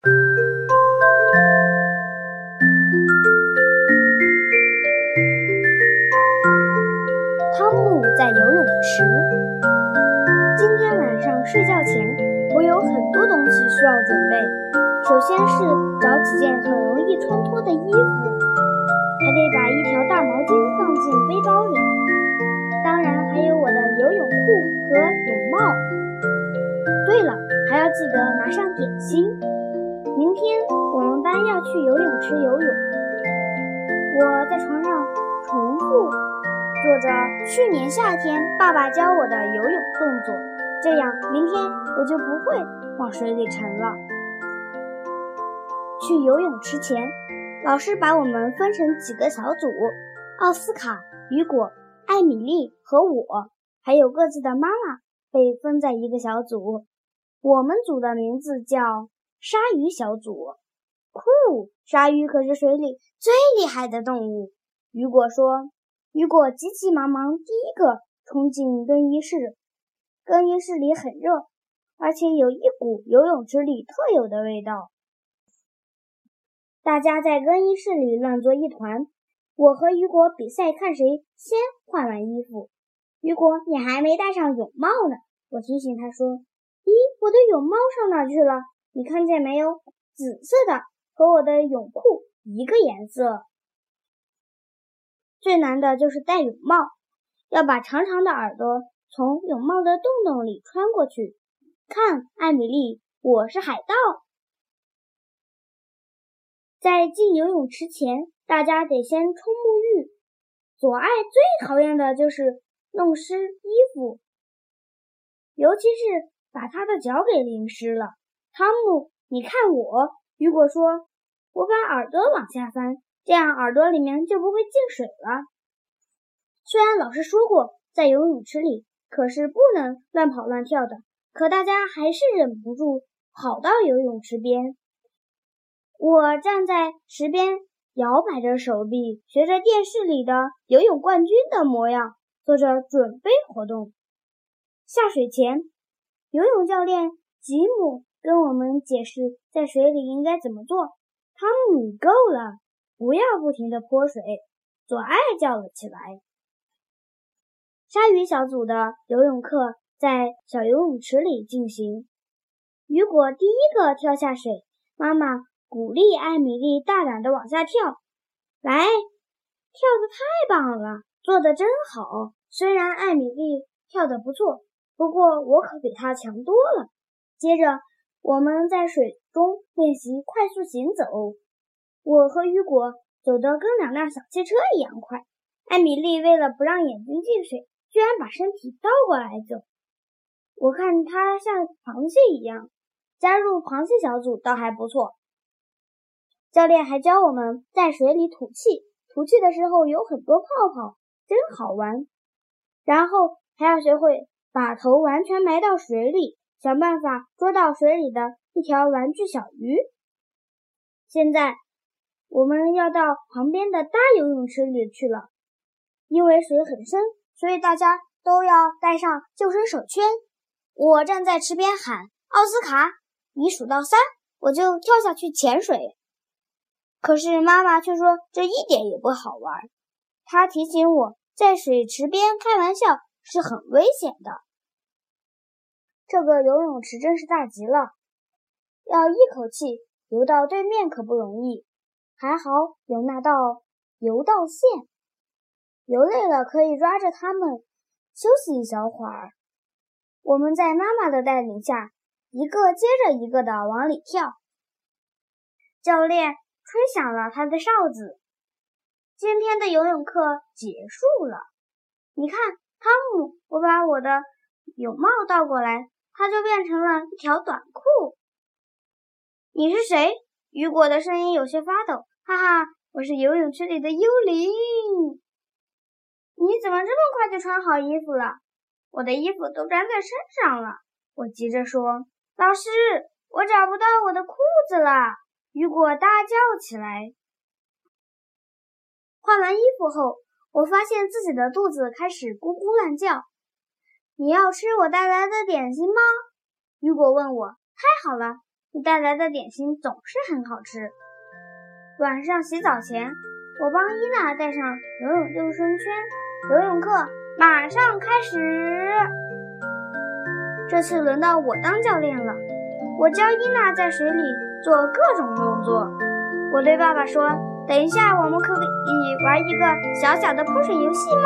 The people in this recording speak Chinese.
汤姆在游泳池。今天晚上睡觉前，我有很多东西需要准备。首先是找几件很容易穿脱的衣服，还得把一条大毛巾放进背包里。当然还有我的游泳裤和泳帽。对了，还要记得拿上点心。去游泳池游泳。我在床上重复做着去年夏天爸爸教我的游泳动作，这样明天我就不会往水里沉了。去游泳池前，老师把我们分成几个小组：奥斯卡、雨果、艾米丽和我，还有各自的妈妈被分在一个小组。我们组的名字叫鲨鱼小组。酷，鲨鱼可是水里最厉害的动物。雨果说。雨果急急忙忙第一个冲进更衣室。更衣室里很热，而且有一股游泳池里特有的味道。大家在更衣室里乱作一团。我和雨果比赛，看谁先换完衣服。雨果，你还没戴上泳帽呢。我提醒他说：“咦，我的泳帽上哪去了？你看见没有？紫色的，和我的泳裤一个颜色。”最难的就是戴泳帽，要把长长的耳朵从泳帽的洞洞里穿过去。看，艾米丽，我是海盗。在进游泳池前，大家得先冲沐浴。左爱最讨厌的就是弄湿衣服，尤其是把他的脚给淋湿了。汤姆，你看我。雨果说：“我把耳朵往下翻，这样耳朵里面就不会进水了。”虽然老师说过在游泳池里可是不能乱跑乱跳的，可大家还是忍不住跑到游泳池边。我站在池边，摇摆着手臂，学着电视里的游泳冠军的模样，做着准备活动。下水前，游泳教练吉姆跟我们解释在水里应该怎么做。汤姆，够了，不要不停地泼水。左爱叫了起来。鲨鱼小组的游泳课在小游泳池里进行。雨果第一个跳下水，妈妈。鼓励艾米丽大胆地往下跳，来，跳得太棒了，做得真好。虽然艾米丽跳得不错，不过我可比她强多了。接着，我们在水中练习快速行走。我和雨果走得跟两辆小汽车一样快。艾米丽为了不让眼睛进水，居然把身体倒过来走。我看她像螃蟹一样。加入螃蟹小组倒还不错。教练还教我们在水里吐气，吐气的时候有很多泡泡，真好玩。然后还要学会把头完全埋到水里，想办法捉到水里的一条玩具小鱼。现在我们要到旁边的大游泳池里去了，因为水很深，所以大家都要带上救生手圈。我站在池边喊：“奥斯卡，你数到三，我就跳下去潜水。”可是妈妈却说这一点也不好玩。她提醒我在水池边开玩笑是很危险的。这个游泳池真是大极了，要一口气游到对面可不容易。还好有那道游道线，游累了可以抓着它们休息一小会儿。我们在妈妈的带领下，一个接着一个的往里跳。教练。吹响了他的哨子，今天的游泳课结束了。你看，汤姆，我把我的泳帽倒过来，它就变成了一条短裤。你是谁？雨果的声音有些发抖。哈哈，我是游泳池里的幽灵。你怎么这么快就穿好衣服了？我的衣服都粘在身上了。我急着说：“老师，我找不到我的裤子了。”雨果大叫起来。换完衣服后，我发现自己的肚子开始咕咕乱叫。你要吃我带来的点心吗？雨果问我。太好了，你带来的点心总是很好吃。晚上洗澡前，我帮伊娜带上游泳救生圈。游泳课马上开始。这次轮到我当教练了，我教伊娜在水里做各种动作。我对爸爸说：“等一下，我们可以玩一个小小的泼水游戏吗？”